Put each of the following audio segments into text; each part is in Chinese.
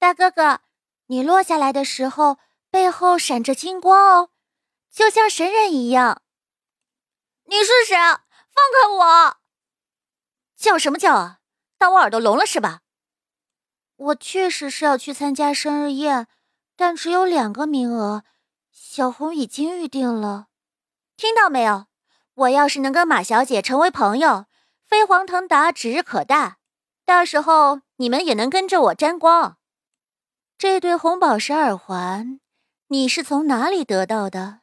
大哥哥，你落下来的时候背后闪着金光哦，就像神人一样。你是谁？放开我！叫什么叫啊？当我耳朵聋了是吧？我确实是要去参加生日宴，但只有两个名额，小红已经预定了。听到没有？我要是能跟马小姐成为朋友，飞黄腾达指日可待。到时候你们也能跟着我沾光。这对红宝石耳环，你是从哪里得到的？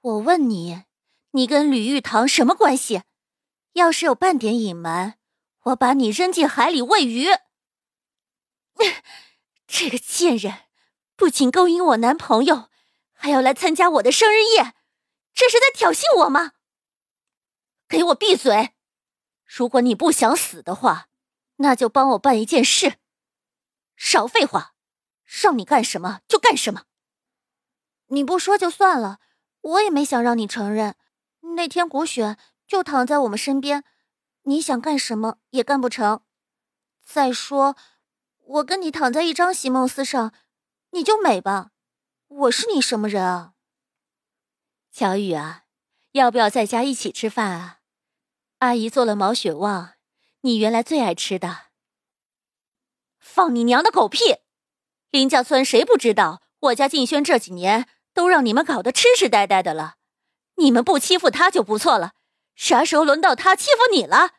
我问你，你跟吕玉堂什么关系？要是有半点隐瞒，我把你扔进海里喂鱼。这个贱人，不仅勾引我男朋友，还要来参加我的生日宴，这是在挑衅我吗？给我闭嘴！如果你不想死的话，那就帮我办一件事。少废话，让你干什么就干什么。你不说就算了，我也没想让你承认。那天古雪就躺在我们身边，你想干什么也干不成。再说。我跟你躺在一张席梦思上，你就美吧？我是你什么人啊？小雨啊，要不要在家一起吃饭啊？阿姨做了毛血旺，你原来最爱吃的。放你娘的狗屁！林家村谁不知道我家静轩这几年都让你们搞得痴痴呆呆的了？你们不欺负他就不错了，啥时候轮到他欺负你了？